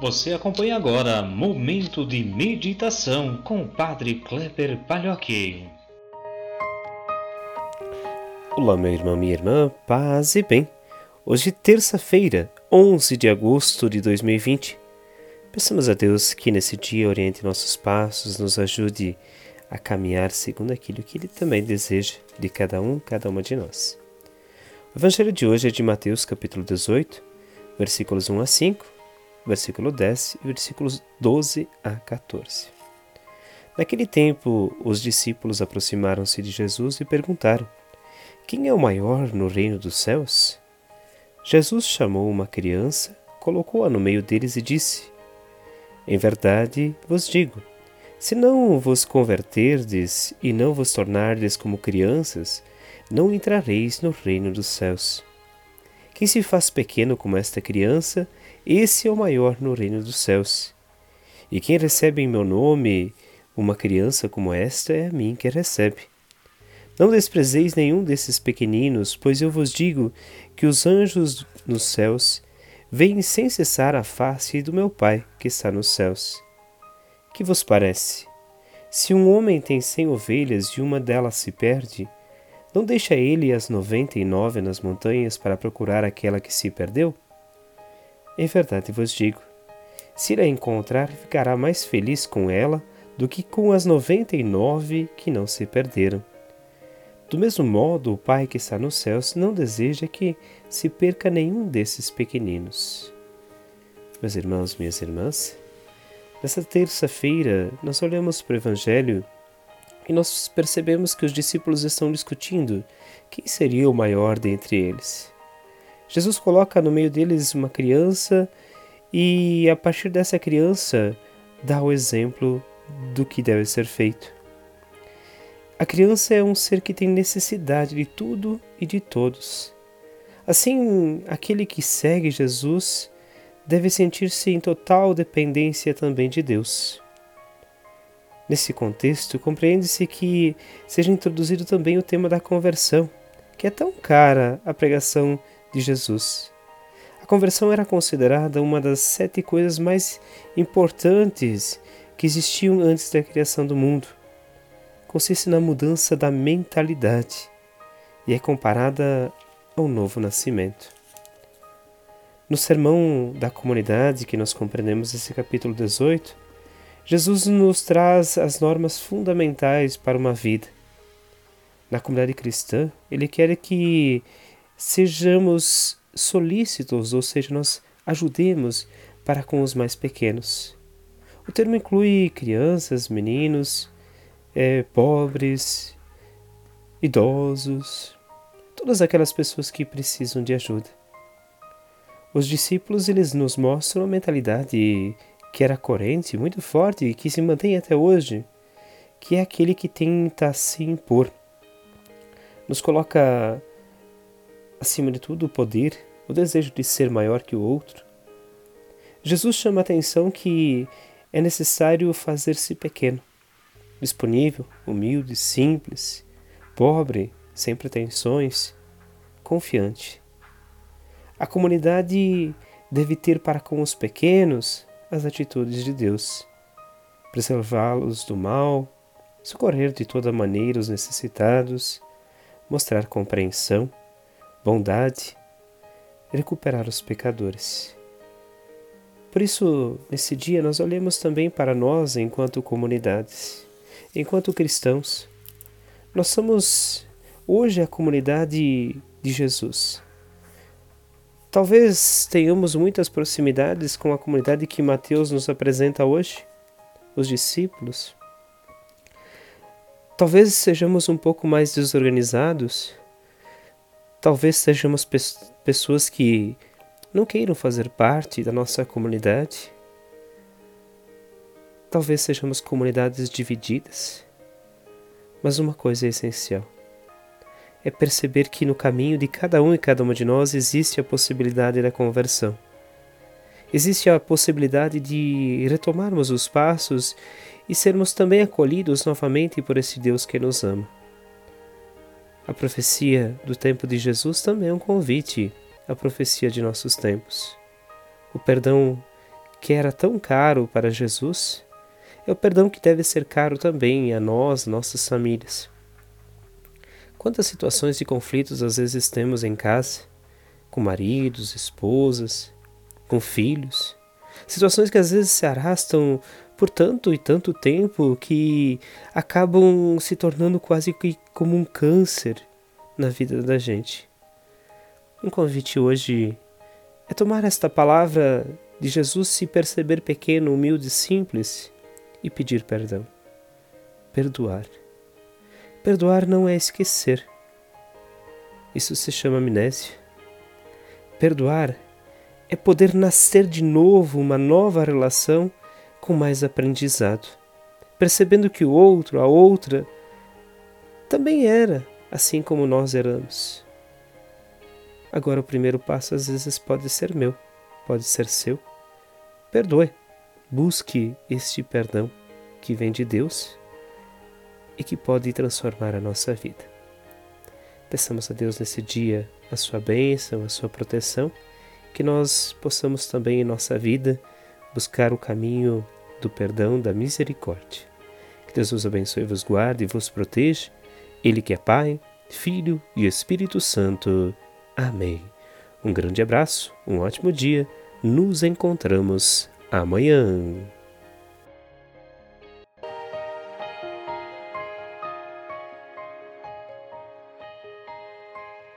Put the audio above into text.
Você acompanha agora Momento de Meditação com o Padre Kleber Palhoque. Olá, meu irmão, minha irmã, paz e bem. Hoje, terça-feira, 11 de agosto de 2020. Peçamos a Deus que nesse dia oriente nossos passos, nos ajude a caminhar segundo aquilo que Ele também deseja de cada um, cada uma de nós. O Evangelho de hoje é de Mateus, capítulo 18, versículos 1 a 5 versículo 10 e versículos 12 a 14. Naquele tempo, os discípulos aproximaram-se de Jesus e perguntaram: Quem é o maior no reino dos céus? Jesus chamou uma criança, colocou-a no meio deles e disse: Em verdade vos digo, se não vos converterdes e não vos tornardes como crianças, não entrareis no reino dos céus. Quem se faz pequeno como esta criança, esse é o maior no reino dos céus. E quem recebe em meu nome uma criança como esta, é a mim que recebe. Não desprezeis nenhum desses pequeninos, pois eu vos digo que os anjos nos céus veem sem cessar a face do meu Pai que está nos céus. Que vos parece? Se um homem tem cem ovelhas e uma delas se perde, não deixa ele as noventa e nove nas montanhas para procurar aquela que se perdeu? Em verdade vos digo: se a encontrar, ficará mais feliz com ela do que com as noventa e nove que não se perderam. Do mesmo modo, o Pai que está nos céus não deseja que se perca nenhum desses pequeninos. Meus irmãos, minhas irmãs, nessa terça-feira nós olhamos para o Evangelho e nós percebemos que os discípulos estão discutindo quem seria o maior dentre eles. Jesus coloca no meio deles uma criança e, a partir dessa criança, dá o exemplo do que deve ser feito. A criança é um ser que tem necessidade de tudo e de todos. Assim, aquele que segue Jesus deve sentir-se em total dependência também de Deus. Nesse contexto, compreende-se que seja introduzido também o tema da conversão, que é tão cara à pregação de Jesus. A conversão era considerada uma das sete coisas mais importantes que existiam antes da criação do mundo. Consiste na mudança da mentalidade e é comparada ao novo nascimento. No sermão da comunidade que nós compreendemos esse capítulo 18, Jesus nos traz as normas fundamentais para uma vida. Na comunidade cristã, ele quer que sejamos solícitos, ou seja, nós ajudemos para com os mais pequenos. O termo inclui crianças, meninos, é, pobres, idosos, todas aquelas pessoas que precisam de ajuda. Os discípulos eles nos mostram a mentalidade que era corrente, muito forte e que se mantém até hoje, que é aquele que tenta se impor. Nos coloca, acima de tudo, o poder, o desejo de ser maior que o outro. Jesus chama a atenção que é necessário fazer-se pequeno, disponível, humilde, simples, pobre, sem pretensões, confiante. A comunidade deve ter para com os pequenos as atitudes de Deus, preservá-los do mal, socorrer de toda maneira os necessitados, mostrar compreensão, bondade, recuperar os pecadores. Por isso, nesse dia, nós olhemos também para nós enquanto comunidades, enquanto cristãos. Nós somos hoje a comunidade de Jesus Talvez tenhamos muitas proximidades com a comunidade que Mateus nos apresenta hoje, os discípulos. Talvez sejamos um pouco mais desorganizados. Talvez sejamos pe pessoas que não queiram fazer parte da nossa comunidade. Talvez sejamos comunidades divididas. Mas uma coisa é essencial é perceber que no caminho de cada um e cada uma de nós existe a possibilidade da conversão. Existe a possibilidade de retomarmos os passos e sermos também acolhidos novamente por esse Deus que nos ama. A profecia do tempo de Jesus também é um convite à profecia de nossos tempos. O perdão que era tão caro para Jesus, é o perdão que deve ser caro também a nós, nossas famílias. Quantas situações de conflitos às vezes temos em casa, com maridos, esposas, com filhos, situações que às vezes se arrastam por tanto e tanto tempo que acabam se tornando quase que como um câncer na vida da gente. Um convite hoje é tomar esta palavra de Jesus, se perceber pequeno, humilde, simples e pedir perdão. Perdoar. Perdoar não é esquecer. Isso se chama amnésia. Perdoar é poder nascer de novo uma nova relação com mais aprendizado, percebendo que o outro, a outra, também era assim como nós éramos. Agora, o primeiro passo às vezes pode ser meu, pode ser seu. Perdoe, busque este perdão que vem de Deus e que pode transformar a nossa vida. Peçamos a Deus nesse dia a sua bênção, a sua proteção, que nós possamos também em nossa vida buscar o caminho do perdão, da misericórdia. Que Deus vos abençoe, vos guarde e vos proteja. Ele que é Pai, Filho e Espírito Santo. Amém. Um grande abraço, um ótimo dia. Nos encontramos amanhã.